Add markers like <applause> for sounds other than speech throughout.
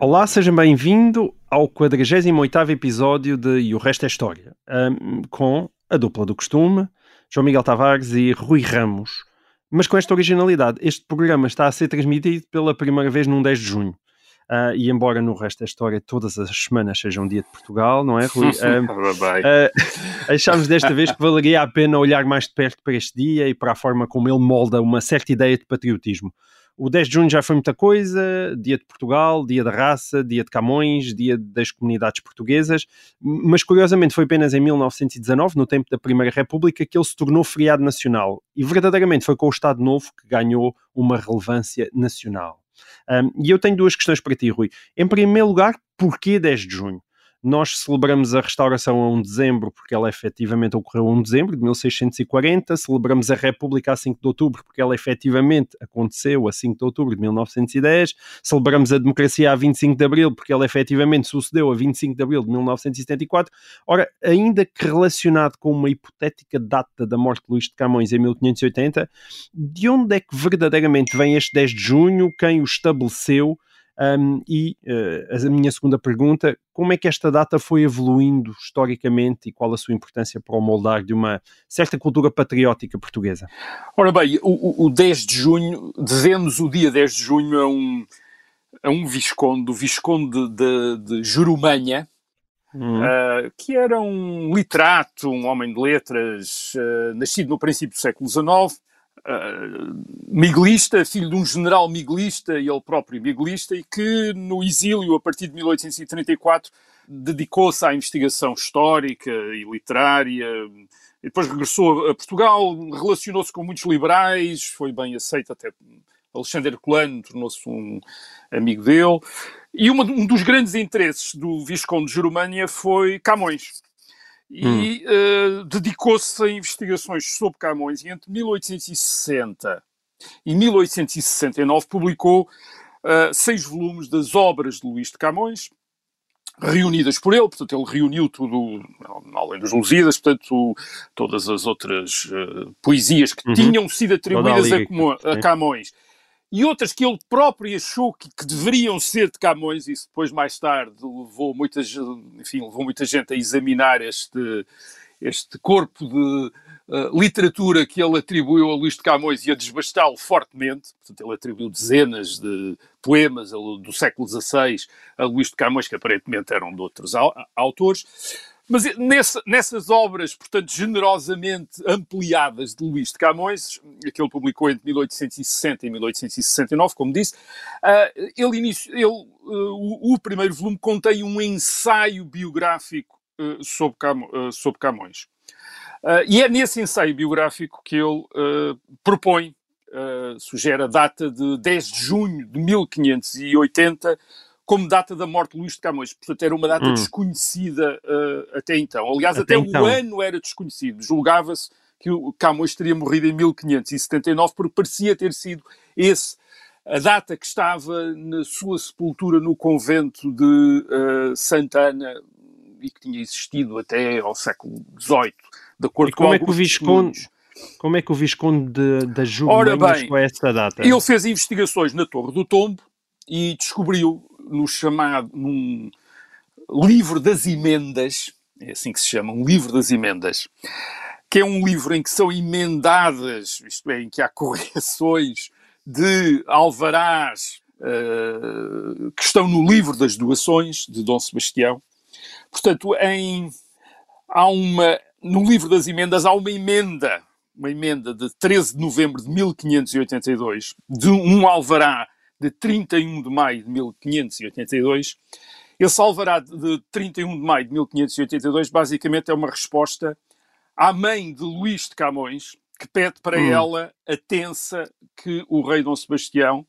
Olá, seja bem-vindo ao 48º episódio de E o Resto é História, com a dupla do costume, João Miguel Tavares e Rui Ramos. Mas com esta originalidade, este programa está a ser transmitido pela primeira vez num 10 de junho. Ah, e embora no Resto é História todas as semanas seja um dia de Portugal, não é, Rui? <laughs> Ahm, Uh, <laughs> achámos desta vez que valeria a pena olhar mais de perto para este dia e para a forma como ele molda uma certa ideia de patriotismo. O 10 de junho já foi muita coisa, dia de Portugal, dia da raça, dia de Camões, dia das comunidades portuguesas, mas curiosamente foi apenas em 1919, no tempo da Primeira República, que ele se tornou feriado nacional. E verdadeiramente foi com o Estado Novo que ganhou uma relevância nacional. Um, e eu tenho duas questões para ti, Rui. Em primeiro lugar, porquê 10 de junho? Nós celebramos a restauração a 1 de dezembro, porque ela efetivamente ocorreu a 1 de dezembro de 1640. Celebramos a República a 5 de outubro, porque ela efetivamente aconteceu a 5 de outubro de 1910. Celebramos a democracia a 25 de abril, porque ela efetivamente sucedeu a 25 de abril de 1974. Ora, ainda que relacionado com uma hipotética data da morte de Luís de Camões em 1580, de onde é que verdadeiramente vem este 10 de junho? Quem o estabeleceu? Um, e uh, a minha segunda pergunta: como é que esta data foi evoluindo historicamente e qual a sua importância para o moldar de uma certa cultura patriótica portuguesa? Ora bem, o, o- o 10 de junho, devemos o dia 10 de junho a um, a um Visconde, o Visconde de, de Jurumanha, Hum, ah, que era um literato, um homem de letras, ah, nascido no princípio do século XIX, ah, miguelista, filho de um general miguelista e ele próprio miguelista, e que no exílio, a partir de 1834, dedicou-se à investigação histórica e literária. E depois regressou a Portugal, relacionou-se com muitos liberais, foi bem aceito até Alexandre Herculano, tornou-se um amigo dele. E uma- um dos grandes interesses do Visconde de Germânia foi Camões. E eh, dedicou-se a investigações sobre Camões. E entre 1860 e 1869 publicou eh, seis volumes das obras de Luís de Camões, reunidas por ele, portanto, ele reuniu tudo, além dos Lusíadas, portanto, todas as outras eh, poesias que Uhum. tinham sido atribuídas a, a sim. E outras que ele próprio achou que, que deveriam ser de Camões, isso depois, mais tarde, levou muita, enfim, levou muita gente a examinar este, este corpo de eh, literatura que ele atribuiu a Luís de Camões e a desbastá-lo fortemente. Portanto, ele atribuiu dezenas de poemas do século XVI a Luís de Camões, que aparentemente eram de outros au- autores. Mas nessa- nessas obras, portanto, generosamente ampliadas de Luís de Camões, que ele publicou entre 1860 e 1869, como disse, ah, ele inici- ele, ah, o, o primeiro volume contém um ensaio biográfico ah, sobre, ah, sobre Camões. E é nesse ensaio biográfico que ele propõe, sugere a data de 10 de junho de 1580 como data da morte de Luís de Camões. Portanto, era uma data Hum. desconhecida ah, até então. Aliás, Até até, então. o ano era desconhecido. Julgava-se que o Camões teria morrido em 1579, porque parecia ter sido esse a data que estava na sua sepultura no convento de ah, Santa Ana e que tinha existido até ao século XVIII, de acordo E como com é que o Visconde-. Como é que o Visconde de- da Ora Jurmanha bem, chegou a esta data? Ele fez investigações na Torre do Tombo e descobriu no chamado num livro das emendas, é assim que se chama, um livro das emendas, que é um livro em que são emendadas, isto é, em que há <laughs> correções de alvarás eh, que estão no livro das doações de Dom Sebastião. Portanto, em, há uma, no livro das emendas há uma emenda, uma emenda de 13 de novembro de 1582, de um alvará de 31 de maio de 1582. Esse alvará de 31 de maio de 1582 basicamente é uma resposta à mãe de Luís de Camões, que pede para Hum. ela a tensa que o rei Dom Sebastião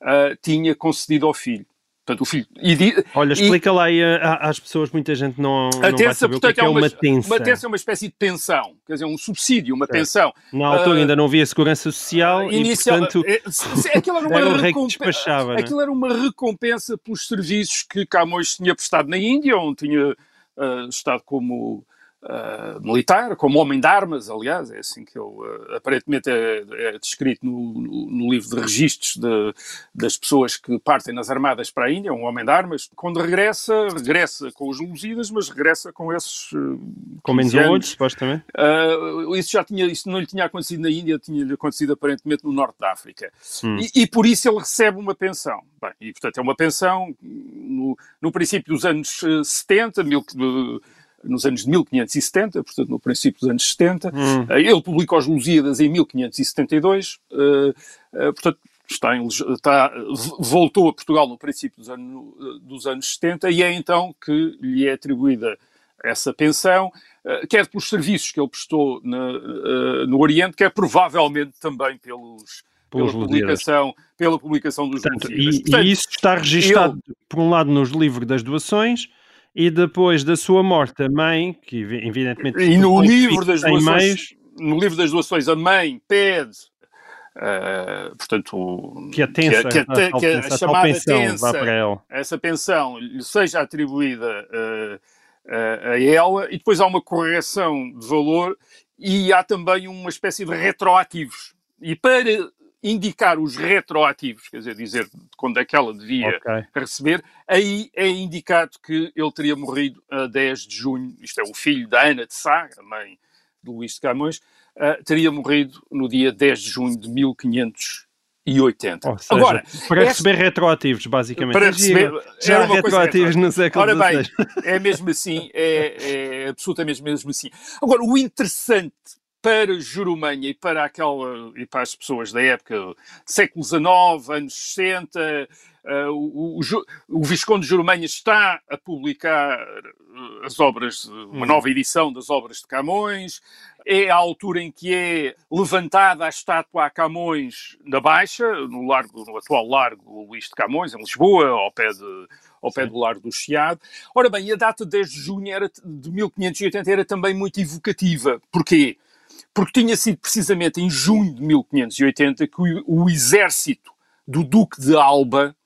ah, tinha concedido ao filho. Portanto, o filho. E, Olha, e- explica lá aí às pessoas, muita gente não, a não vai tensa, saber o que é, portanto, é uma tensa. uma tensa é uma espécie de pensão, quer dizer, um subsídio, uma Certo. pensão. Na altura Ah, ainda não havia segurança social Inicial, e, portanto, é, se- aquilo era <laughs> uma era o rei que recompe- despachava, né? Aquilo era uma recompensa pelos serviços que Camões tinha prestado na Índia, onde tinha ah, estado como ah, militar, como homem de armas, aliás, é assim que ele ah, aparentemente é, é descrito no, no- no livro de registros de- das pessoas que partem nas armadas para a Índia, um homem de armas. Quando regressa, regressa com os Lusíadas, mas regressa com esses ah, com menos 15 olho, anos. supostamente. Uh, isso já tinha, isso não lhe tinha acontecido na Índia, tinha-lhe acontecido aparentemente no norte da África. Hum. E, e por isso ele recebe uma pensão. Bem, e portanto é uma pensão no, no princípio dos anos eh, 70, mil, eh, nos anos de 1570, portanto no princípio dos anos 70. Hum. Eh, Ele publica os Lusíadas em 1572, eh, eh, portanto está em, está, voltou a Portugal no princípio dos, ano- dos anos 70 e é então que lhe é atribuída essa pensão, quer pelos serviços que ele prestou na- no Oriente, quer provavelmente também pelos, pela, Pelos Lusíadas. publicação, pela publicação dos Portanto, Lusíadas. e, Portanto, e isso está registado, por um lado, nos livros das doações e depois da sua morte, a mãe, que evi- evidentemente E no livro das doações, meios, no livro das doações, a mãe pede, eh, portanto, que a tensa, que, a- que a- que chamada pensão tensa, para ela. essa pensão lhe seja atribuída eh, a- a ela, e depois há uma correção de valor e há também uma espécie de retroativos. E para indicar os retroativos, quer dizer, dizer quando é que ela devia Ok. receber, aí é indicado que ele teria morrido a 10 de junho, isto é, o filho da Ana de Sá, a mãe do Luís de Camões, ah, teria morrido no dia 10 de junho de 1580. Ou seja, Agora, para esta- receber retroativos, basicamente. para É receber, Já era coisa retroativos no século Ora bem, é mesmo assim, é, é absolutamente mesmo assim. Agora, o interessante para Jurumanha e para aquela e para as pessoas da época, século XIX, anos 60, eh, o, o, o Visconde de Jurumanha está a publicar eh, as obras, uma Hum. nova edição das obras de Camões, é a altura em que é levantada a estátua a Camões na Baixa, no, largo, no atual Largo Luís de Camões, em Lisboa, ao pé, de, ao pé do Largo do Chiado. Ora bem, a data de 10 de junho era, de 1580 era também muito evocativa. Porquê? Porque tinha sido precisamente em junho de 1580 que o, o exército do Duque de Alba,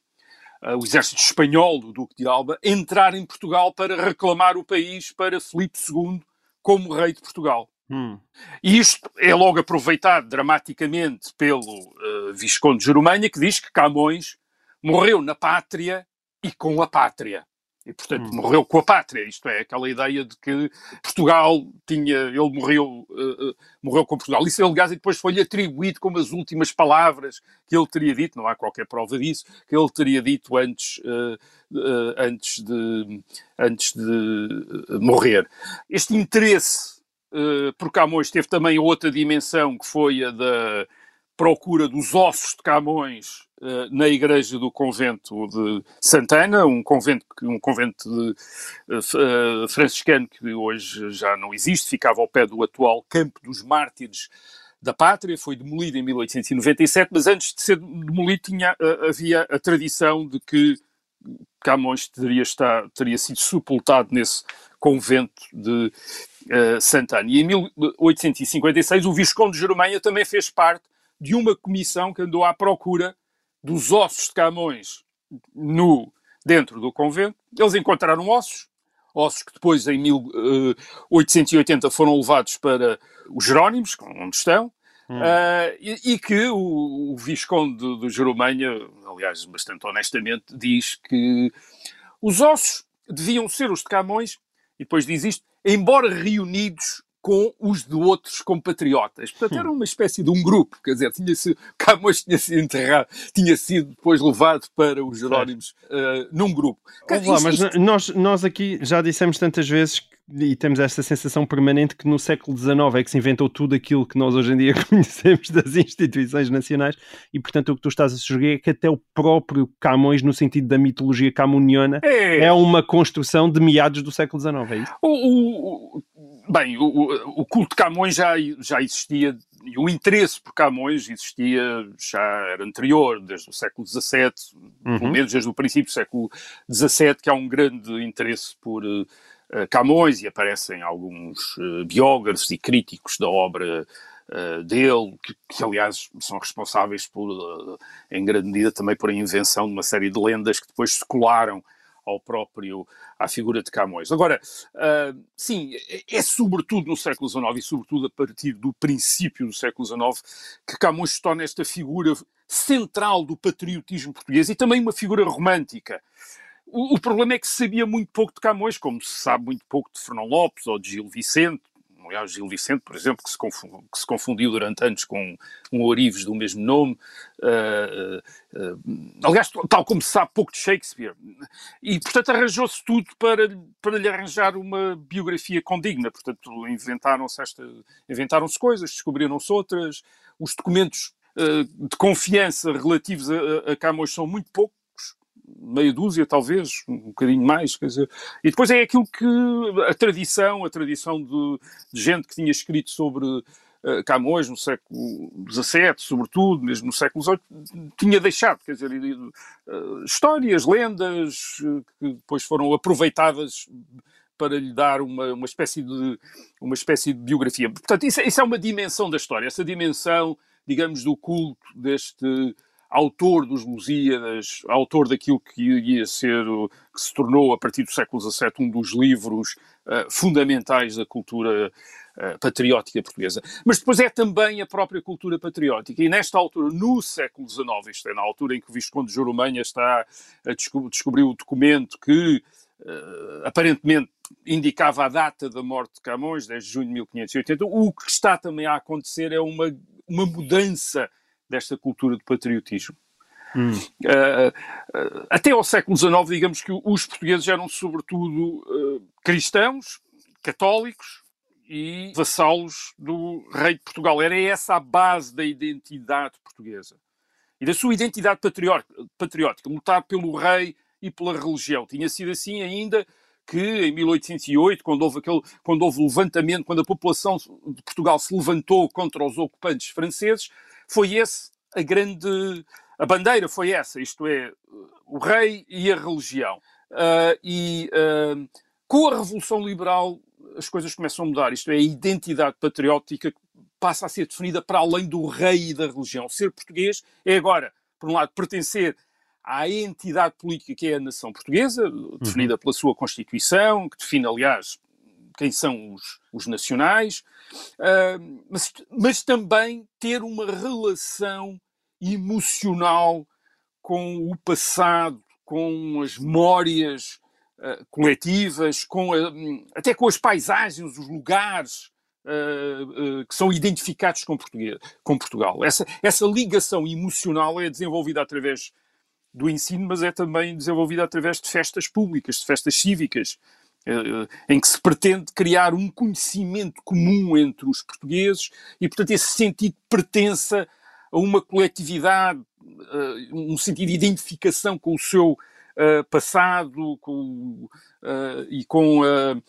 eh, o exército espanhol do Duque de Alba, entrar em Portugal para reclamar o país para Filipe II como rei de Portugal. Hum. E isto é logo aproveitado dramaticamente pelo eh, Visconde de Jurumanha, que diz que Camões morreu na pátria e com a pátria. E, portanto, Hum. morreu com a pátria. Isto é, aquela ideia de que Portugal tinha... Ele morreu, eh, morreu com Portugal. Isso, aliás, e depois foi-lhe atribuído como as últimas palavras que ele teria dito, não há qualquer prova disso, que ele teria dito antes, eh, antes, de, antes de morrer. Este interesse Uh, por Camões teve também outra dimensão que foi a da procura dos ossos de Camões uh, na igreja do convento de Santana, um convento, um convento de, uh, franciscano que hoje já não existe, ficava ao pé do atual Campo dos Mártires da Pátria, foi demolido em 1897, mas antes de ser demolido tinha, havia a tradição de que Camões teria, estar, teria sido sepultado nesse convento de uh, Santana. E em 1856 o Visconde de Jerumanha também fez parte de uma comissão que andou à procura dos ossos de Camões no, dentro do convento. Eles encontraram ossos, ossos que depois em 1880 foram levados para os Jerónimos, onde estão, Hum. Uh, e, e que o, o Visconde de, de Jerumanha, aliás, bastante honestamente, diz que os ossos deviam ser os de Camões, e depois diz isto, embora reunidos com os de outros compatriotas. Portanto, era uma espécie de um grupo, quer dizer, tinha sido, <laughs> Camões tinha sido enterrado, tinha sido depois levado para os Jerónimos uh, num grupo. Ouve lá, mas nós, nós aqui já dissemos tantas vezes que- e temos esta sensação permanente que no século XIX é que se inventou tudo aquilo que nós hoje em dia <laughs> conhecemos das instituições nacionais e portanto o que tu estás a sugerir é que até o próprio Camões no sentido da mitologia camoniana é, é uma construção de meados do século XIX, é isso? O- o- bem, o, o- culto de Camões já, já existia e o interesse por Camões existia já era anterior, desde o século XVII, uhum. pelo menos desde o princípio do século XVII, que há um grande interesse por uh, Camões e aparecem alguns uh, biógrafos e críticos da obra uh, dele, que, que, aliás são responsáveis por, em grande medida também por a invenção de uma série de lendas que depois se colaram ao próprio, à figura de Camões. Agora, uh, sim, é, é, sobretudo no século XIX e sobretudo a partir do princípio do século XIX que Camões se torna esta figura central do patriotismo português e também uma figura romântica. O, o, problema é que se sabia muito pouco de Camões, como se sabe muito pouco de Fernão Lopes ou de Gil Vicente, aliás, Gil Vicente, por exemplo, que se, confundiu, que se confundiu durante anos com um Orives do mesmo nome, uh, uh, aliás, tal como se sabe pouco de Shakespeare, e portanto arranjou-se tudo para, para lhe arranjar uma biografia condigna, portanto inventaram-se inventaram-se coisas, descobriram-se outras, os documentos de confiança relativos a, a Camões são muito poucos, meia dúzia, talvez, um bocadinho mais, quer dizer, e depois é aquilo que a tradição, a tradição de, de gente que tinha escrito sobre uh, Camões no século XVII, sobretudo, mesmo no século XVIII, tinha deixado, quer dizer, uh, histórias, lendas, uh, que depois foram aproveitadas para lhe dar uma, uma, espécie de, uma espécie de biografia. Portanto, isso, isso é uma dimensão da história, essa dimensão, digamos, do culto deste autor dos Lusíadas, autor daquilo que ia ser, que se tornou a partir do século XVII um dos livros uh, fundamentais da cultura uh, patriótica portuguesa. Mas depois é também a própria cultura patriótica. E nesta altura, no século XIX, isto é, na altura em que o Visconde de está a desco descobrir o documento que uh, aparentemente indicava a data da morte de Camões, 10 de junho de 1580, o que está também a acontecer é uma, uma mudança desta cultura de patriotismo. Hum. Uh, uh, até ao século XIX, digamos que os portugueses eram sobretudo uh, cristãos, católicos e vassalos do rei de Portugal. Era essa a base da identidade portuguesa e da sua identidade patriótica, lutar pelo rei e pela religião. Tinha sido assim ainda que em 1808, quando houve, aquele, quando houve o levantamento, quando a população de Portugal se levantou contra os ocupantes franceses, foi esse a grande. A bandeira foi essa, isto é, o rei e a religião. Uh, e uh, com a Revolução Liberal as coisas começam a mudar, isto é, a identidade patriótica passa a ser definida para além do rei e da religião. Ser português é agora, por um lado, pertencer à entidade política que é a nação portuguesa, definida uhum. pela sua Constituição, que define, aliás, quem são os, os nacionais, uh, mas, mas também ter uma relação emocional com o passado, com as memórias uh, coletivas, com a, até com as paisagens, os lugares uh, uh, que são identificados com, com Portugal. Essa, essa ligação emocional é desenvolvida através do ensino, mas é também desenvolvida através de festas públicas, de festas cívicas, em que se pretende criar um conhecimento comum entre os portugueses e, portanto, esse sentido pertença a uma coletividade, eh, um sentido de identificação com o seu Uh, passado com, uh, e com uh,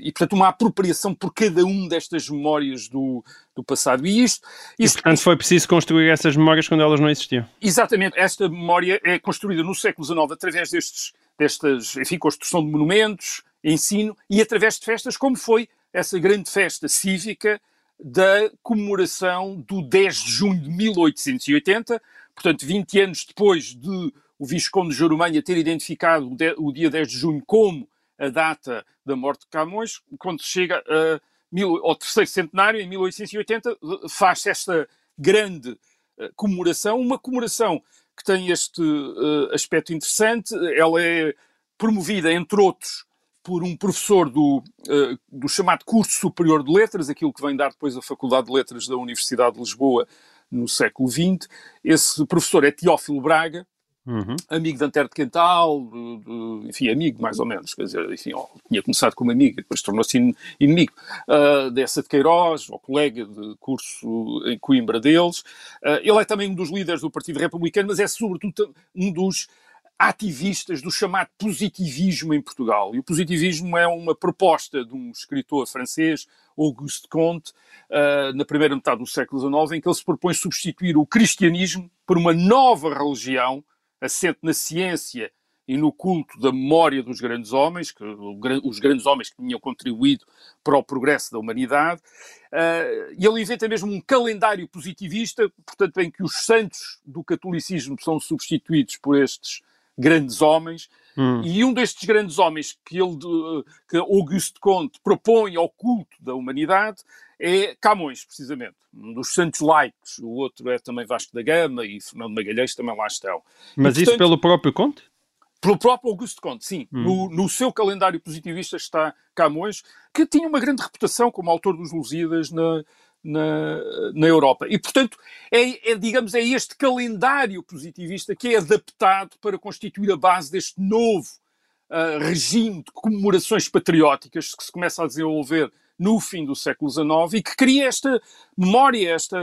e portanto uma apropriação por cada um destas memórias do, do passado. E isto, isto e, portanto foi preciso construir essas memórias quando elas não existiam. Exatamente. Esta memória é construída no século XIX através destes destas enfim construção de monumentos ensino e através de festas, como foi essa grande festa cívica da comemoração do 10 de junho de 1880, portanto, 20 anos depois de o Visconde de Jurumanha ter identificado o dia 10 de junho como a data da morte de Camões, quando chega a, ao terceiro centenário, em 1880, faz esta grande eh, comemoração, uma comemoração que tem este uh, aspecto interessante, ela é promovida, entre outros, por um professor do, uh, do chamado Curso Superior de Letras, aquilo que vem dar depois a Faculdade de Letras da Universidade de Lisboa no século XX. Esse professor é Teófilo Braga, uhum. amigo de Antero de Quental, de, de, enfim, amigo mais ou menos, quer dizer, enfim, ó, tinha começado como amigo, depois tornou-se inimigo uh, dessa de Queiroz, ou colega de curso em Coimbra deles. Uh, ele é também um dos líderes do Partido Republicano, mas é sobretudo um dos ativistas do chamado positivismo em Portugal. E o positivismo é uma proposta de um escritor francês, Auguste Comte, uh, na primeira metade do século XIX, em que ele se propõe substituir o cristianismo por uma nova religião assente na ciência e no culto da memória dos grandes homens, que, os grandes homens que tinham contribuído para o progresso da humanidade. Uh, e ele inventa mesmo um calendário positivista, portanto, em que os santos do catolicismo são substituídos por estes grandes homens. Hum. E um destes grandes homens que, ele, que Auguste Comte propõe ao culto da humanidade é Camões, precisamente, um dos santos laicos. O outro é também Vasco da Gama e Fernando Magalhães também lá estão. Mas e, portanto, isso pelo próprio Comte? Pelo próprio Augusto Comte, sim. Hum. No, no, seu calendário positivista está Camões, que tinha uma grande reputação como autor dos Lusíadas na, na, na Europa. E, portanto, é, é, digamos, é este calendário positivista que é adaptado para constituir a base deste novo uh, regime de comemorações patrióticas que se começa a desenvolver no fim do século XIX e que cria esta memória, esta,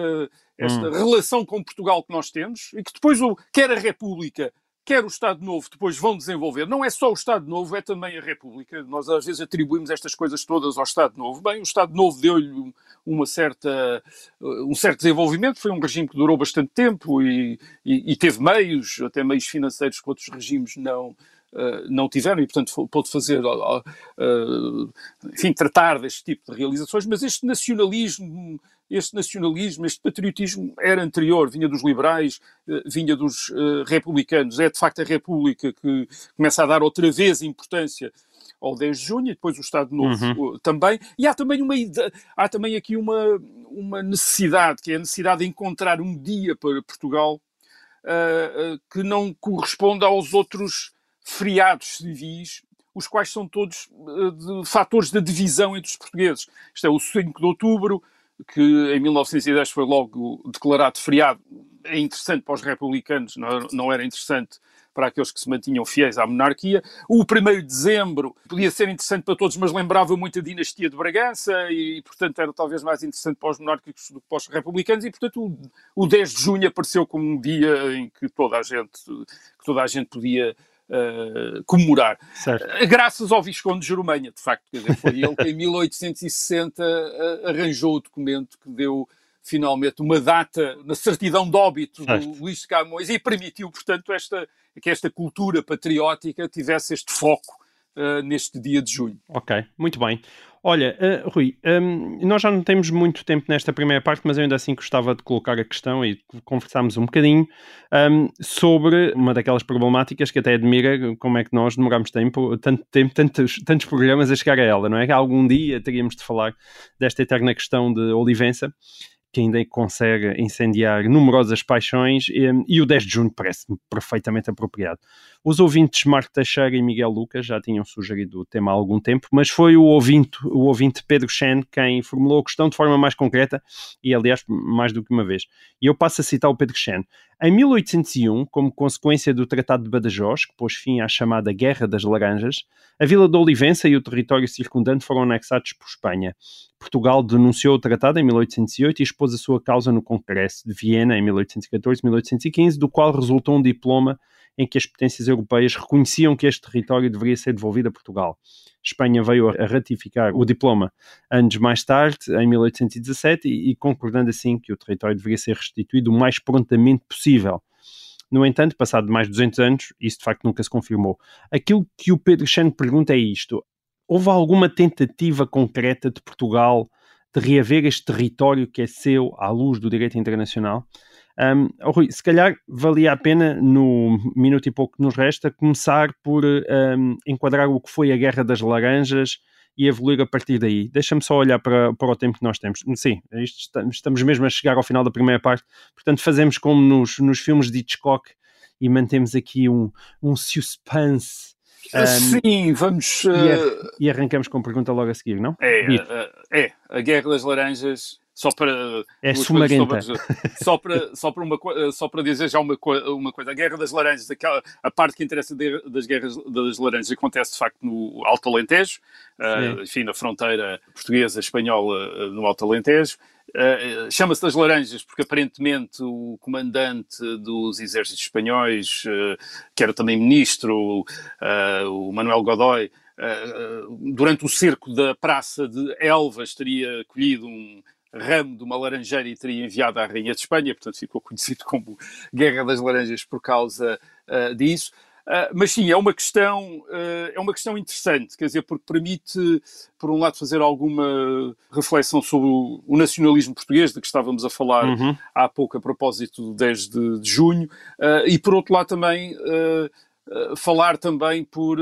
esta hum. relação com Portugal que nós temos e que depois, o, quer a República, quer o Estado Novo depois vão desenvolver. Não é só o Estado Novo, é também a República. Nós às vezes atribuímos estas coisas todas ao Estado Novo. Bem, o Estado Novo deu-lhe uma certa, um certo desenvolvimento, foi um regime que durou bastante tempo e, e, e teve meios, até meios financeiros que outros regimes não, Uh, não tiveram e, portanto, pôde fazer, uh, enfim, tratar deste tipo de realizações, mas este nacionalismo este nacionalismo, este patriotismo era anterior, vinha dos liberais, eh, vinha dos republicanos. É de facto a República que começa a dar outra vez importância ao 10 de junho e depois o Estado Novo uhum. também. E há também, uma, há também aqui uma, uma necessidade, que é a necessidade de encontrar um dia para Portugal uh, uh, que não corresponda aos outros feriados civis os quais são todos uh, de, fatores de divisão entre os portugueses. Isto é o 5 de outubro, que em 1910 foi logo declarado feriado, é interessante para os republicanos, não, era interessante para aqueles que se mantinham fiéis à monarquia. O 1 de dezembro podia ser interessante para todos, mas lembrava muito a dinastia de Bragança e, portanto, era talvez mais interessante para os monárquicos do que para os republicanos. E, portanto, o, o 10 de junho apareceu como um dia em que toda a gente, que toda a gente podia uh, comemorar. Certo. Eh, graças ao Visconde de Jerumanha, de facto. Quer dizer, foi ele que em <laughs> 1860 uh, arranjou o documento que deu finalmente uma data na certidão de óbito certo. do Luís de Camões e permitiu, portanto, esta, que esta cultura patriótica tivesse este foco uh, neste dia de junho. Ok, muito bem. Olha, uh, Rui, um, nós já não temos muito tempo nesta primeira parte, mas eu ainda assim gostava de colocar a questão e conversarmos um bocadinho um, sobre uma daquelas problemáticas que até admira como é que nós demoramos tempo, tanto tempo, tantos, tantos programas a chegar a ela, não é? Que algum dia teríamos de falar desta eterna questão de Olivença que ainda consegue incendiar numerosas paixões, e, o 10 de junho parece-me perfeitamente apropriado. Os ouvintes Marco Teixeira e Miguel Lucas já tinham sugerido o tema há algum tempo, mas foi o ouvinte, o ouvinte Pedro Chen quem formulou a questão de forma mais concreta e, aliás, mais do que uma vez. E eu passo a citar o Pedro Chen. Em 1801, como consequência do Tratado de Badajoz, que pôs fim à chamada Guerra das Laranjas, a vila de Olivença e o território circundante foram anexados por Espanha. Portugal denunciou o tratado em 1808 e expôs a sua causa no Congresso de Viena em 1814-1815, do qual resultou um diploma em que as potências europeias reconheciam que este território deveria ser devolvido a Portugal. Espanha veio a ratificar o diploma anos mais tarde, em 1817, e, e concordando assim que o território deveria ser restituído o mais prontamente possível. No entanto, passado mais de 200 anos, isso de facto nunca se confirmou. Aquilo que o Pedro Chano pergunta é isto: houve alguma tentativa concreta de Portugal de reaver este território que é seu à luz do direito internacional? Um, oh, Rui, se calhar valia a pena, no minuto e pouco que nos resta, começar por um, enquadrar o que foi a Guerra das Laranjas e evoluir a partir daí. Deixa-me só olhar para, para o tempo que nós temos. Sim, isto, estamos mesmo a chegar ao final da primeira parte, portanto, fazemos como nos, nos filmes de Hitchcock e mantemos aqui um, um suspense. Um, Sim, vamos. Uh... E, arrancamos com a pergunta logo a seguir, não? É, uh, é. A Guerra das Laranjas só para É sumarenta. só para só para uma co- só para dizer já uma, uma coisa a guerra das laranjas aquela a parte que interessa de- das guerras das laranjas acontece de facto no Alto Alentejo eh, enfim na fronteira portuguesa espanhola eh, no Alto Alentejo Eh, chama-se das laranjas porque aparentemente o comandante dos exércitos espanhóis eh, que era também ministro eh, o Manuel Godoy durante o cerco da praça de Elvas teria colhido um ramo de uma laranjeira e teria enviado à Rainha de Espanha, portanto ficou conhecido como Guerra das Laranjas por causa disso. Ah, mas sim, é uma questão eh, é uma questão interessante, quer dizer, porque permite, por um lado, fazer alguma reflexão sobre o, o nacionalismo português, de que estávamos a falar Uhum. há pouco a propósito do 10 de, de junho, ah, e por outro lado também falar também por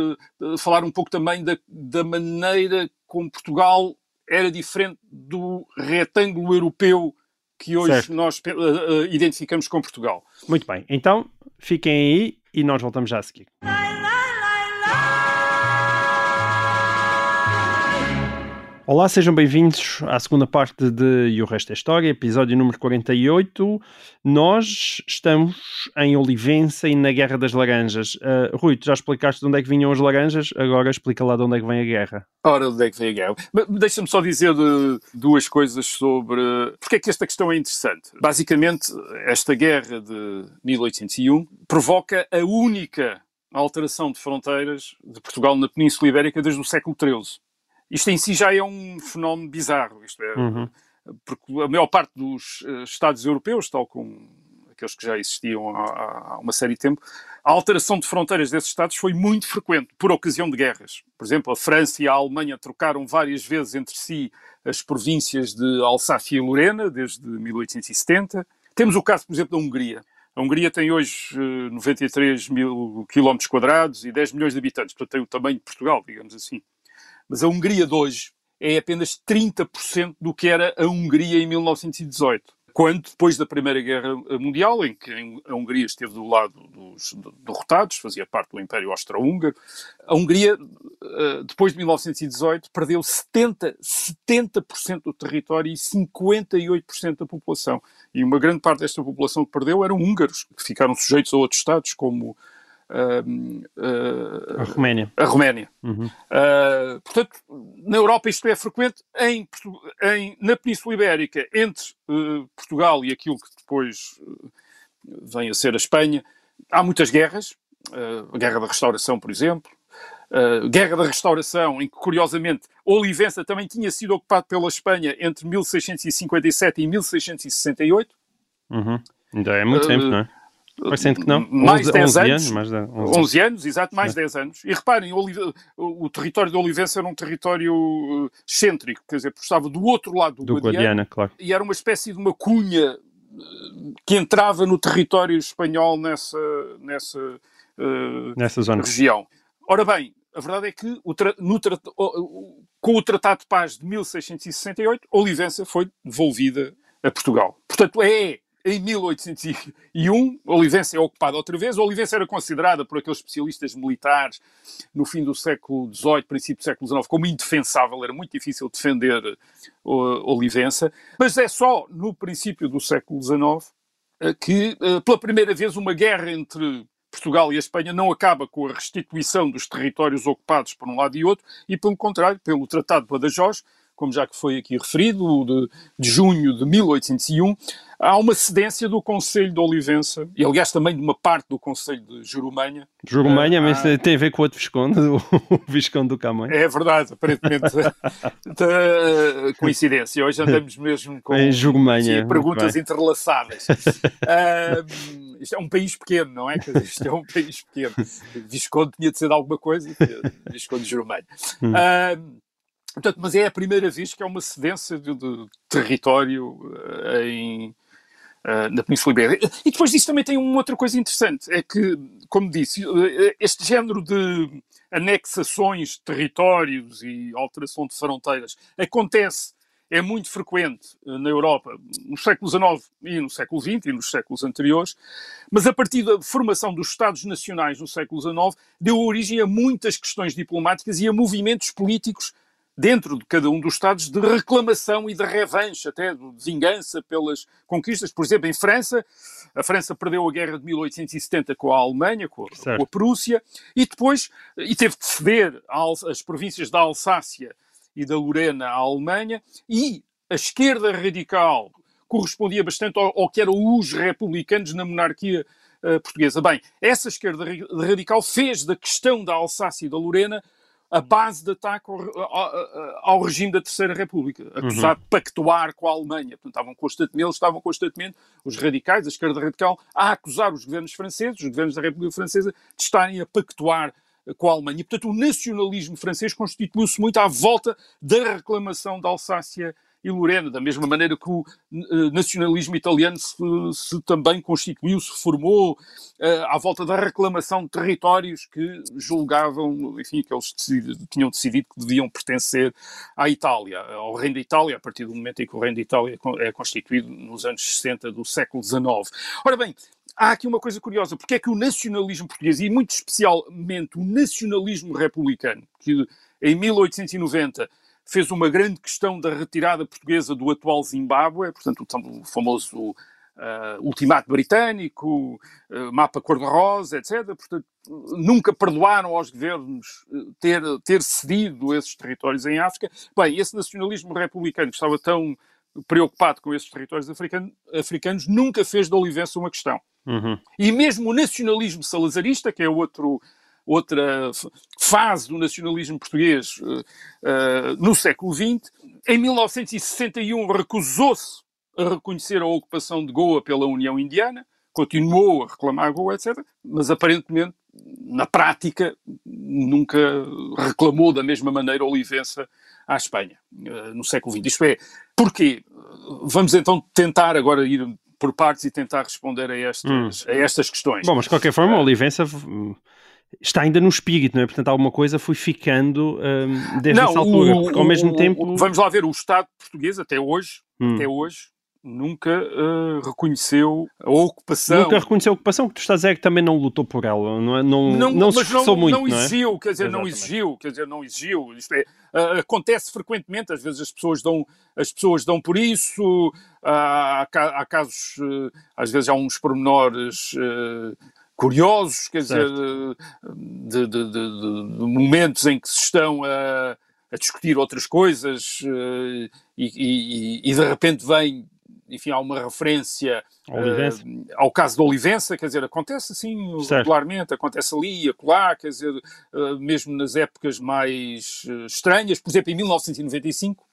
falar um pouco também da, da maneira como Portugal era diferente do retângulo europeu que hoje Certo. nós identificamos com Portugal. Muito bem. Então, fiquem aí e nós voltamos já a seguir. Olá, sejam bem-vindos à segunda parte de E o Resto é História, episódio número 48. Nós estamos em Olivença e na Guerra das Laranjas. Ah, Rui, tu já explicaste de onde é que vinham as laranjas, agora explica lá de onde é que vem a guerra. Ora, onde é que vem a guerra? Deixa-me só dizer de- duas coisas sobre porque é que esta questão é interessante. Basicamente, esta guerra de 1801 provoca a única alteração de fronteiras de Portugal na Península Ibérica desde o século XIII. Isto em si já é um fenómeno bizarro. Isto é, Uhum. porque a maior parte dos eh, Estados europeus, tal como aqueles que já existiam há, há- uma série de tempo, a alteração de fronteiras desses Estados foi muito frequente, por ocasião de guerras. Por exemplo, a França e a Alemanha trocaram várias vezes entre si as províncias de Alsácia e Lorena, desde 1870. Temos o caso, por exemplo, da Hungria. A Hungria tem hoje eh, 93 mil quilómetros quadrados e 10 milhões de habitantes, portanto tem o tamanho de Portugal, digamos assim. Mas a Hungria de hoje é apenas 30% do que era a Hungria em 1918. Quando, depois da Primeira Guerra Mundial, em que a Hungria esteve do lado dos derrotados, fazia parte do Império Austro-Húngaro, a Hungria, eh, depois de 1918, perdeu 70%, 70% do território e 58% da população. E uma grande parte desta população que perdeu eram húngaros, que ficaram sujeitos a outros Estados, como A Roménia. a Roménia. Uhum. Uh, portanto, na Europa isto é frequente, em, em- na Península Ibérica, entre Portugal e aquilo que depois vem a ser a Espanha, há muitas guerras, a Guerra da Restauração, por exemplo, uh, Guerra da Restauração, em que, curiosamente, Olivença também tinha sido ocupado pela Espanha entre 1657 e 1668, Uhum. Ainda é muito Uh, tempo, não é? Parecendo que não. mais 11 10 11 anos. mais de 11 11 anos, exato, mais 10 anos. E reparem, o, o território de Olivença era um território excêntrico, quer dizer, porque estava do outro lado do, Do Guadiana, Guadiana, claro. e era uma espécie de uma cunha uh, que entrava no território espanhol nessa, nessa uh, Nessa zona. região. Ora bem, a verdade é que o- o- com o Tratado de Paz de 1668, Olivença foi devolvida a Portugal. Portanto, é em 1801, Olivença é ocupada outra vez. Olivença era considerada por aqueles especialistas militares no fim do século XVIII, princípio do século XIX, como indefensável. Era muito difícil defender uh, Olivença. Mas é só no princípio do século XIX eh, que, eh, pela primeira vez, uma guerra entre Portugal e a Espanha não acaba com a restituição dos territórios ocupados por um lado e outro, e pelo contrário, pelo Tratado de Badajoz, como já que foi aqui referido, o de, de junho de 1801, há uma cedência do Conselho de Olivença, e aliás também de uma parte do Conselho de Jurumanha. Jurumanha, Ah, mas ah. tem a ver com o outro Visconde, <laughs> o Visconde do Camões. É verdade, aparentemente, <laughs> da coincidência. Hoje andamos mesmo com Em Jurumanha, perguntas bem. entrelaçadas. <laughs> Isto é um país pequeno, não é? Isto é um país pequeno. Visconde tinha de ser de alguma coisa, Visconde de Jurumanha. Hum. Portanto, mas é a primeira vez que há uma cedência de, de território eh, em, eh, na Península Ibérica. E depois disso também tem uma outra coisa interessante, é que, como disse, eh, este género de anexações de territórios e alteração de fronteiras acontece, é muito frequente na Europa no século XIX e no século XX e nos séculos anteriores, mas a partir da formação dos Estados Nacionais no século XIX deu origem a muitas questões diplomáticas e a movimentos políticos dentro de cada um dos Estados, de reclamação e de revanche, até de vingança pelas conquistas. Por exemplo, em França, a França perdeu a guerra de 1870 com a Alemanha, com a, com a Prússia, e depois e teve de ceder as províncias da Alsácia e da Lorena à Alemanha, e a esquerda radical correspondia bastante ao, ao que eram os republicanos na monarquia uh, portuguesa. Bem, essa esquerda radical fez da questão da Alsácia e da Lorena a base de ataque ao, ao, ao, regime da Terceira República, acusado uhum. de pactuar com a Alemanha. Portanto, estavam constantemente, eles estavam constantemente, os radicais, a esquerda radical, a acusar os governos franceses, os governos da República Francesa, de estarem a pactuar com a Alemanha. E, portanto, o nacionalismo francês constituiu-se muito à volta da reclamação da Alsácia e Lorena, da mesma maneira que o eh, nacionalismo italiano se, se também constituiu, se formou uh, à volta da reclamação de territórios que julgavam, enfim, que eles tinham decidido que deviam pertencer à Itália, ao Reino da Itália, a partir do momento em que o Reino da Itália é constituído nos anos 60 do século XIX. Ora bem, há aqui uma coisa curiosa, porque é que o nacionalismo português, e muito especialmente o nacionalismo republicano, que em 1890 fez uma grande questão da retirada portuguesa do atual Zimbábue, portanto, o famoso uh, ultimato britânico, uh, mapa cor-de-rosa, etc. Portanto, nunca perdoaram aos governos uh, ter, ter cedido esses territórios em África. Bem, esse nacionalismo republicano que estava tão preocupado com esses territórios africanos, africanos nunca fez da Olivença uma questão. Uhum. E mesmo o nacionalismo salazarista, que é outro outra fase do nacionalismo português uh, no século XX. Em 1961 recusou-se a reconhecer a ocupação de Goa pela União Indiana, continuou a reclamar Goa, etc., mas aparentemente, na prática, nunca reclamou da mesma maneira Olivença à Espanha, uh, no século XX. Isto é, porquê? Vamos então tentar agora ir por partes e tentar responder a estas, hum. a estas questões. Bom, mas de qualquer forma, a Olivença está ainda no espírito, não é? Portanto, alguma coisa foi ficando um, desde não, essa altura, o, porque ao mesmo o, tempo... Vamos lá ver, o Estado português até hoje, hum. até hoje, nunca uh, reconheceu a ocupação. Nunca reconheceu a ocupação, que tu estás a dizer que também não lutou por ela, não, é? não, não, não se esforçou muito, não exigiu, é? quer dizer, Exatamente. não exigiu, quer dizer, não exigiu. Isto é, uh, acontece frequentemente, às vezes as pessoas dão, as pessoas dão por isso, uh, há, há, casos, às vezes há uns pormenores curiosos, quer certo. dizer, de, de, de, de, momentos em que se estão a, a discutir outras coisas uh, e, e, e, de repente vem, enfim, há uma referência uh, ao caso da Olivença, quer dizer, acontece assim certo. regularmente, acontece ali, acolá, quer dizer, uh, mesmo nas épocas mais estranhas, por exemplo, em 1995,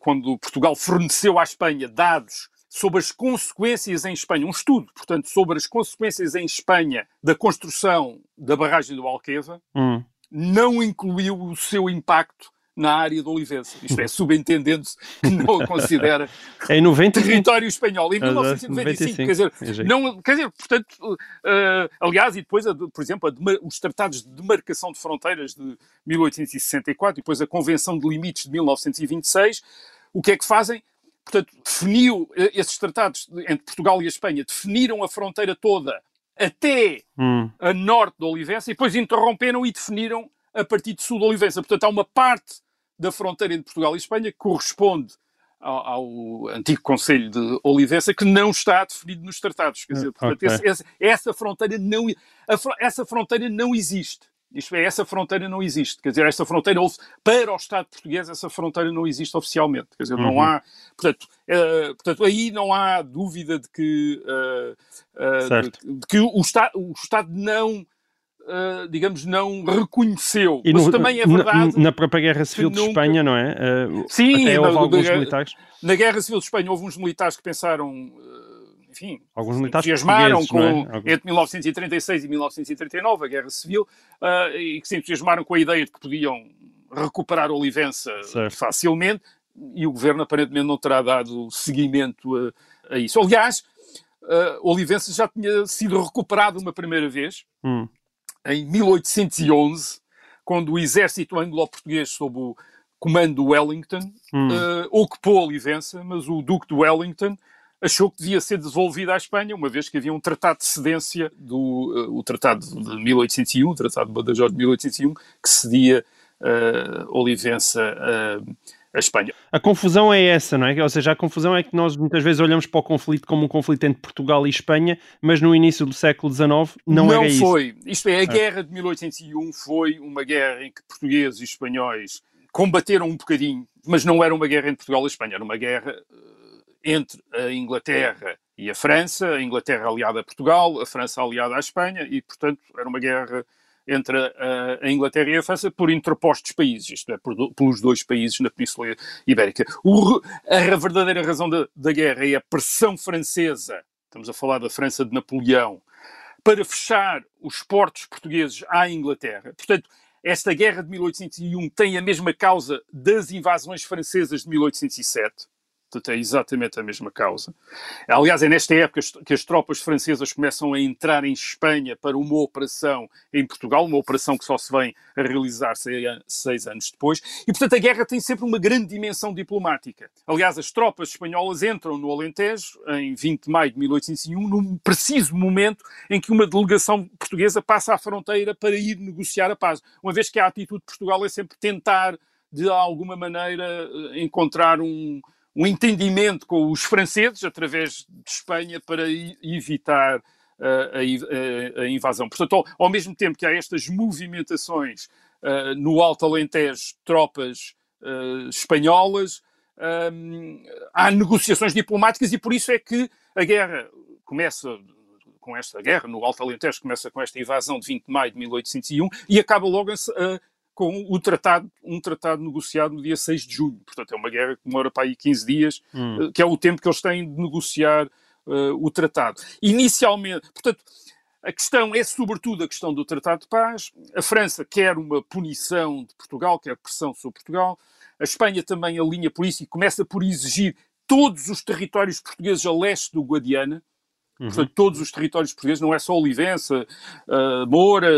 quando Portugal forneceu à Espanha dados sobre as consequências em Espanha, um estudo, portanto, sobre as consequências em Espanha da construção da barragem do Alqueva, hum. não incluiu o seu impacto na área de Olivença. Isto é, subentendendo-se que não a considera <laughs> em 90... território espanhol. Em 1995, quer dizer, não, quer dizer portanto, uh, aliás, e depois, por exemplo, os tratados de demarcação de fronteiras de 1864 e depois a Convenção de Limites de 1926, o que é que fazem? Portanto, definiu eh, esses tratados entre Portugal e a Espanha, definiram a fronteira toda até hum. a norte da Olivença e depois interromperam e definiram a partir de sul da Olivença. Portanto, há uma parte da fronteira entre Portugal e Espanha que corresponde ao, ao antigo Conselho de Olivença que não está definido nos tratados. Quer dizer, portanto, okay. esse, esse, essa, fronteira não, a, essa fronteira não existe. Isto é, essa fronteira não existe. Quer dizer, essa fronteira, para o Estado português, essa fronteira não existe oficialmente. Quer dizer, não uhum. há. Portanto, uh, portanto, aí não há dúvida de que, uh, uh, de, de, que o, Estado, o Estado não. Digamos, não reconheceu. E Mas no, também é verdade. Na, na própria Guerra Civil de nunca... Espanha, não é? Sim, até houve na, alguns militares. Na Guerra Civil de Espanha houve uns militares que pensaram enfim, Alguns militares entusiasmaram com, é? entre 1936 e 1939, a Guerra Civil, uh, e que se entusiasmaram com a ideia de que podiam recuperar Olivença certo. facilmente, e o governo aparentemente não terá dado seguimento a, a isso. Aliás, uh, Olivença já tinha sido recuperado uma primeira vez, hum. em 1811, quando o exército anglo-português, sob o comando do Wellington, hum. uh, ocupou Olivença, mas o Duque de Wellington achou que devia ser devolvida à Espanha, uma vez que havia um tratado de cedência, do, uh, o tratado de 1801, o tratado de Badajoz de 1801, que cedia uh, Olivença uh, a Espanha. A confusão é essa, não é? Ou seja, a confusão é que nós muitas vezes olhamos para o conflito como um conflito entre Portugal e Espanha, mas no início do século XIX não, não era isso. Não foi. Isto é, a guerra de 1801 foi uma guerra em que portugueses e espanhóis combateram um bocadinho, mas não era uma guerra entre Portugal e Espanha, era uma guerra entre a Inglaterra e a França, a Inglaterra aliada a Portugal, a França aliada à Espanha, e, portanto, era uma guerra entre a, a Inglaterra e a França por interpostos países, isto é, por, pelos dois países na Península Ibérica. O, a verdadeira razão da, da guerra é a pressão francesa, estamos a falar da França de Napoleão, para fechar os portos portugueses à Inglaterra. Portanto, esta guerra de 1801 tem a mesma causa das invasões francesas de 1807 portanto é exatamente a mesma causa. Aliás, é nesta época que as tropas francesas começam a entrar em Espanha para uma operação em Portugal, uma operação que só se vem a realizar seis anos depois, e portanto a guerra tem sempre uma grande dimensão diplomática. Aliás, as tropas espanholas entram no Alentejo em 20 de maio de 1801, num preciso momento em que uma delegação portuguesa passa a fronteira para ir negociar a paz, uma vez que a atitude de Portugal é sempre tentar de alguma maneira encontrar um, um entendimento com os franceses através de Espanha para evitar uh, a, a, invasão. Portanto, ao, ao, mesmo tempo que há estas movimentações uh, no Alto Alentejo, tropas uh, espanholas, um, há negociações diplomáticas e por isso é que a guerra começa com esta guerra no Alto Alentejo, começa com esta invasão de 20 de maio de 1801 e acaba logo a, com o tratado, um tratado negociado no dia 6 de junho. Portanto, é uma guerra que demora para aí 15 dias, hum. Eh, que é o tempo que eles têm de negociar uh, o tratado. Inicialmente, portanto, a questão é sobretudo a questão do Tratado de Paz. A França quer uma punição de Portugal, quer pressão sobre Portugal. A Espanha também alinha por isso e começa por exigir todos os territórios portugueses a leste do Guadiana, Uhum. Portanto, todos os territórios portugueses, não é só Olivença, uh, Moura,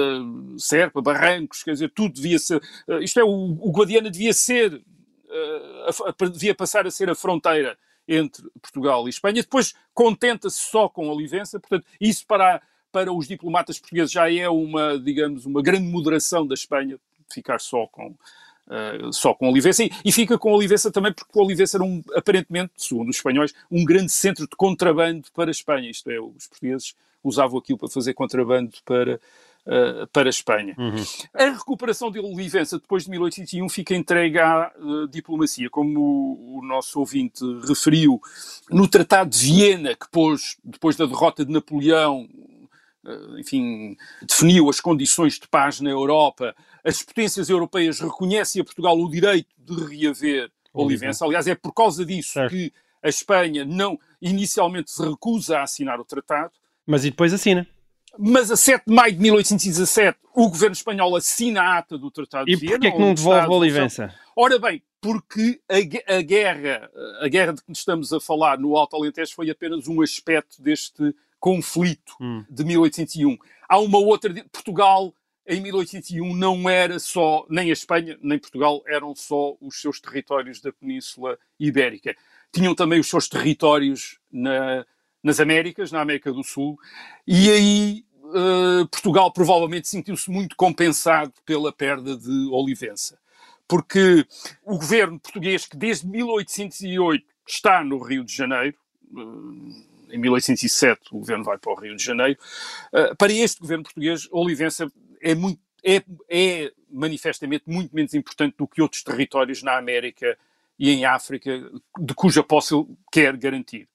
Serpa, Barrancos, quer dizer, tudo devia ser. Uh, isto é, o, o Guadiana devia ser, uh, a, a, devia passar a ser a fronteira entre Portugal e Espanha. Depois contenta-se só com Olivença, portanto, isso para, para os diplomatas portugueses já é uma, digamos, uma grande moderação da Espanha, ficar só com, Uh, só com Olivença, e, e, fica com Olivença também porque Olivença era, um, aparentemente, segundo os espanhóis, um grande centro de contrabando para a Espanha, isto é, os portugueses usavam aquilo para fazer contrabando para, uh, para a Espanha. Uhum. A recuperação de Olivença depois de 1801 fica entregue à uh, diplomacia, como o, o, nosso ouvinte referiu, no Tratado de Viena, que pôs, depois da derrota de Napoleão, enfim, definiu as condições de paz na Europa, as potências europeias reconhecem a Portugal o direito de reaver Olivença. Aliás, é por causa disso certo. que a Espanha não inicialmente se recusa a assinar o tratado. Mas e depois assina. Mas a 7 de maio de 1817 o governo espanhol assina a ata do Tratado e de Viena. E porquê é que não devolve Olivença? Ora bem, porque a, a, guerra, a guerra de que estamos a falar no Alto Alentejo foi apenas um aspecto deste conflito hum. de 1801. Há uma outra, Portugal em 1801 não era só, nem a Espanha, nem Portugal, eram só os seus territórios da Península Ibérica. Tinham também os seus territórios na, nas Américas, na América do Sul, e aí uh, Portugal provavelmente sentiu-se muito compensado pela perda de Olivença. Porque o governo português, que desde 1808 está no Rio de Janeiro, uh, em 1807 o governo vai para o Rio de Janeiro, uh, para este governo português, Olivença é, muito, é, é manifestamente muito menos importante do que outros territórios na América e em África, de cuja posse ele quer garantir.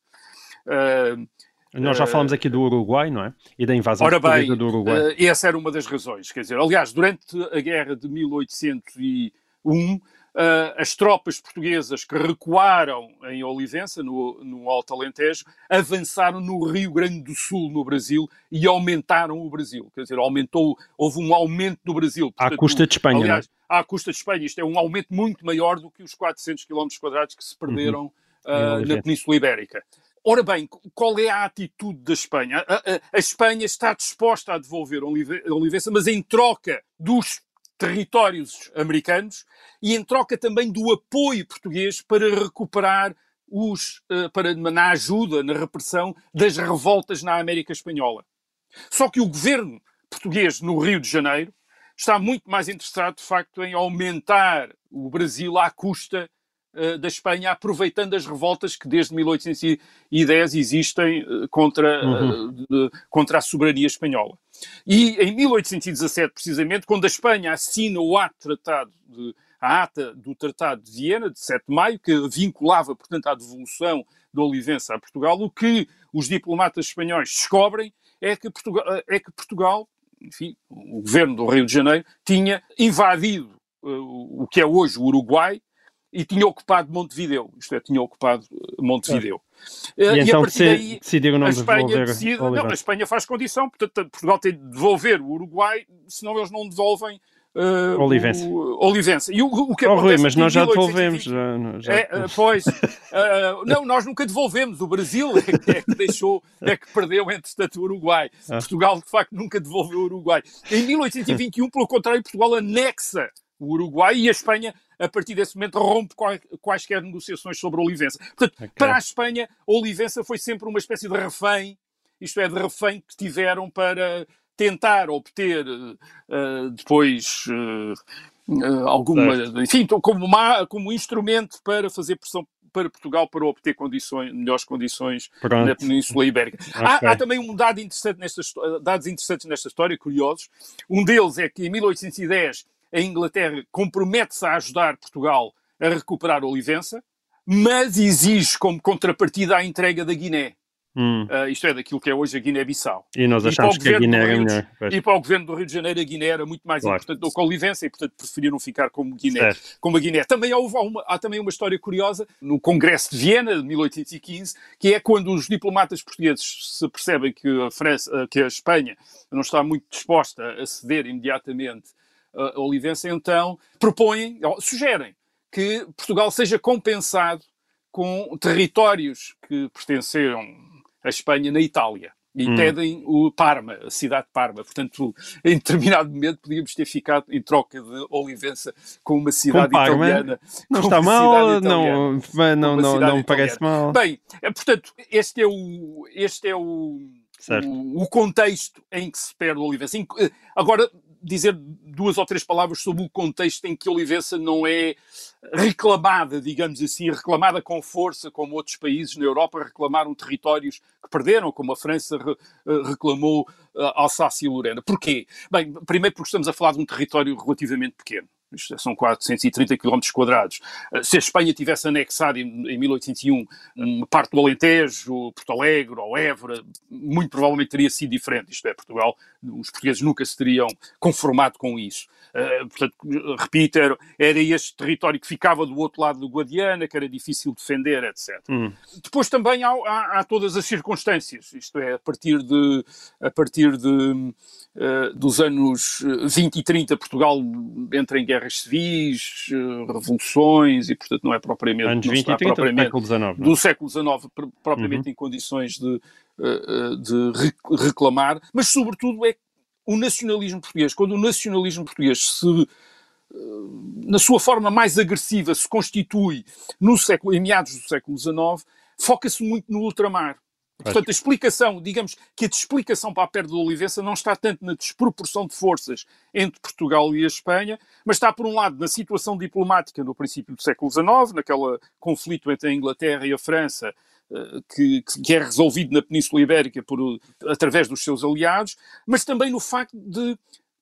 Uh, nós já falamos aqui do Uruguai, não é? E da invasão ora bem, do Uruguai. Uh, essa era uma das razões. Quer dizer, aliás, durante a guerra de 1801, Uh, as tropas portuguesas que recuaram em Olivença, no, no Alto Alentejo, avançaram no Rio Grande do Sul, no Brasil, e aumentaram o Brasil. Quer dizer, aumentou, houve um aumento do Brasil. Portanto, à custa de Espanha, aliás, não é? À custa de Espanha. Isto é um aumento muito maior do que os 400 km quadrados que se perderam uhum. uh, na Península Ibérica. Ora bem, qual é a atitude da Espanha? A, a, a Espanha está disposta a devolver Olivença, mas em troca dos territórios americanos e em troca também do apoio português para recuperar os, uh, para, na ajuda, na repressão das revoltas na América Espanhola. Só que o governo português no Rio de Janeiro está muito mais interessado, de facto, em aumentar o Brasil à custa da Espanha, aproveitando as revoltas que desde 1810 existem uh, contra, uhum. de, contra a soberania espanhola. E em 1817, precisamente, quando a Espanha assina o ato tratado de a ata do Tratado de Viena, de 7 de maio, que vinculava, portanto, a devolução da Olivença a Portugal, o que os diplomatas espanhóis descobrem é que Portugal, é que Portugal enfim, o governo do Rio de Janeiro tinha invadido uh, o que é hoje o Uruguai e tinha ocupado Montevideo, isto é, tinha ocupado uh, Montevideo. É. Uh, e, e então a partir daí, decidiram a Espanha devolver decide, não, a Espanha faz condição, portanto, Portugal tem de devolver o Uruguai, senão eles não devolvem Uh, Olivença. O, Olivença. E o, o que oh, Rui, mas nós já devolvemos. Já, já... É, uh, pois, uh, <laughs> não, nós nunca devolvemos. O Brasil é que, é que deixou, é que perdeu, entretanto, o Uruguai. Ah. Portugal, de facto, nunca devolveu o Uruguai. Em 1821, pelo contrário, Portugal anexa o Uruguai e a Espanha, a partir desse momento, rompe quaisquer negociações sobre a Olivença. Portanto, okay. para a Espanha, a Olivença foi sempre uma espécie de refém, isto é, de refém que tiveram para tentar obter uh, depois uh, alguma, certo. enfim, como, uma, como instrumento para fazer pressão para Portugal para obter condições, melhores condições Pronto. na Península Ibérica. Okay. <laughs> Há, há, também um dado interessante nesta, dados interessantes nesta história, curiosos. Um deles é que em 1810 a Inglaterra compromete-se a ajudar Portugal a recuperar Olivença, mas exige como contrapartida a entrega da Guiné. Hum. Uh, isto é, daquilo que é hoje a Guiné-Bissau. E nós achamos que a Guiné era melhor. E para o governo do Rio de Janeiro, a Guiné era muito mais claro. importante do que a Olivença e, portanto, preferiram ficar como Guiné. Como a Guiné. Também há, uma, há também uma história curiosa no Congresso de Viena, de 1815, que é quando os diplomatas portugueses se percebem que a, França, que a Espanha não está muito disposta a ceder imediatamente a Olivença, então propõem, sugerem que Portugal seja compensado com territórios que pertenceram a Espanha na Itália. E hum. pedem o Parma, a cidade de Parma. Portanto, em determinado momento podíamos ter ficado em troca de Olivença com uma cidade com Parma, italiana. Não está mal, não, não, não, não parece mal. Bem, é, portanto, este é o, este é o, o, o, contexto em que se perde o Olivença. Agora, dizer duas ou três palavras sobre o contexto em que a Olivença não é reclamada, digamos assim, reclamada com força, como outros países na Europa reclamaram territórios que perderam, como a França eh, reclamou eh, Alsácia e Lorena. Porquê? Bem, primeiro porque estamos a falar de um território relativamente pequeno. Isto são 430 km quadrados. Eh, se a Espanha tivesse anexado em, em 1801 uma parte do Alentejo, Porto Alegre ou Évora, muito provavelmente teria sido diferente. Isto é, Portugal, os portugueses nunca se teriam conformado com isso. Uh, portanto, repito, era, era, este território que ficava do outro lado do Guadiana, que era difícil defender, etc. Hum. Depois também há, há, há, todas as circunstâncias, isto é, a partir de, a partir de, uh, dos anos 20 e 30, Portugal entra em guerras civis, uh, revoluções, e portanto não é propriamente, anos não 20 e 30 propriamente do século XIX, do século XIX propriamente uhum. em condições de, de reclamar, mas sobretudo é o nacionalismo português, quando o nacionalismo português se eh, na sua forma mais agressiva se constitui no século, em meados do século XIX, foca-se muito no ultramar. Portanto, a explicação, digamos que a explicação para a perda da Olivença não está tanto na desproporção de forças entre Portugal e a Espanha, mas está, por um lado, na situação diplomática no princípio do século XIX, naquele conflito entre a Inglaterra e a França, que, que, é resolvido na Península Ibérica por, através dos seus aliados, mas também no facto de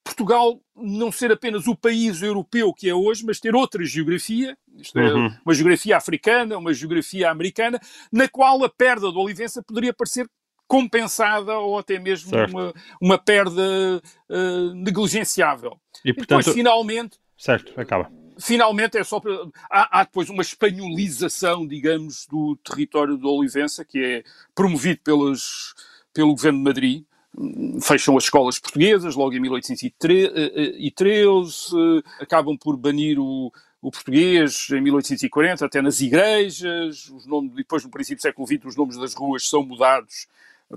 Portugal não ser apenas o país europeu que é hoje, mas ter outra geografia, isto é, uhum. uma geografia africana, uma geografia americana, na qual a perda do Olivença poderia parecer compensada ou até mesmo uma, uma perda uh, negligenciável. E, portanto, e depois, finalmente... Certo, acaba finalmente é só para... há, há, depois uma espanholização, digamos, do território de Olivença, que é promovido pelo governo de Madrid. Fecham as escolas portuguesas logo em 1813, eh, acabam por banir o, o português em 1840, até nas igrejas, os nomes, depois no princípio do século XX os nomes das ruas são mudados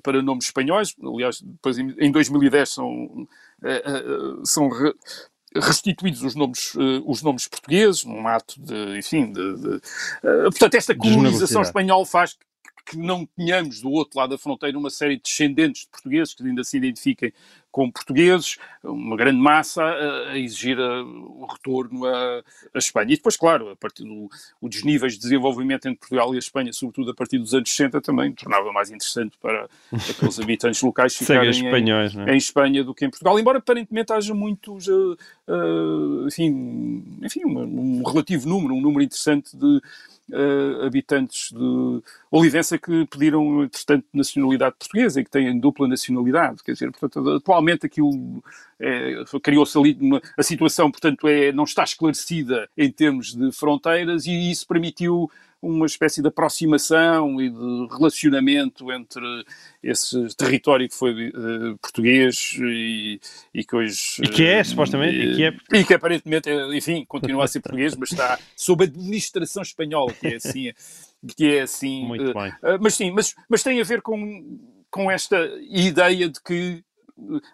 para nomes espanhóis, aliás, depois em 2010 são, eh, eh, são restituídos os nomes, os nomes portugueses, num ato de, enfim, de, de portanto, esta colonização espanhola faz que não tenhamos do outro lado da fronteira uma série de descendentes de portugueses que ainda se identifiquem como portugueses, uma grande massa a, a exigir a, o retorno a, Espanha. E depois, claro, a partir do, níveis de desenvolvimento entre Portugal e a Espanha, sobretudo a partir dos anos 60, também tornava mais interessante para aqueles <laughs> habitantes locais ficarem espanhóis, em, é? em, Espanha do que em Portugal, embora aparentemente haja muitos, uh, uh, enfim, enfim um, um relativo número, um número interessante de uh, habitantes de Olivença que pediram, entretanto, nacionalidade portuguesa e que têm dupla nacionalidade. Quer dizer, portanto, atualmente aquilo é, criou-se ali uma, a situação, portanto, é, não está esclarecida em termos de fronteiras e isso permitiu uma espécie de aproximação e de relacionamento entre esse território que foi uh, português e, e, que hoje... E que é, supostamente, e, e, que é... E que aparentemente, enfim, continua a ser português, mas está sob administração espanhola, que é assim... Que é assim Muito bem. Uh, mas sim, mas, mas tem a ver com, com esta ideia de que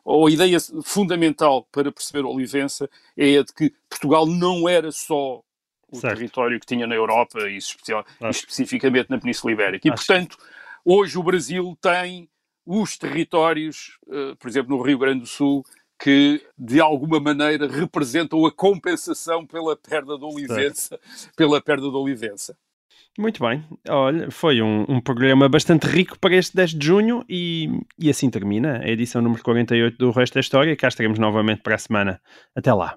ou a ideia fundamental para perceber a Olivença é a de que Portugal não era só o certo. território que tinha na Europa e especial, especificamente na Península Ibérica. E, Acho. portanto, hoje o Brasil tem os territórios, uh, por exemplo, no Rio Grande do Sul, que de alguma maneira representam a compensação pela perda da Olivença, pela perda da Olivença. Muito bem. Olha, foi um, um, programa bastante rico para este 10 de junho e, e assim termina a edição número 48 do Resto da História. Cá estaremos novamente para a semana. Até lá.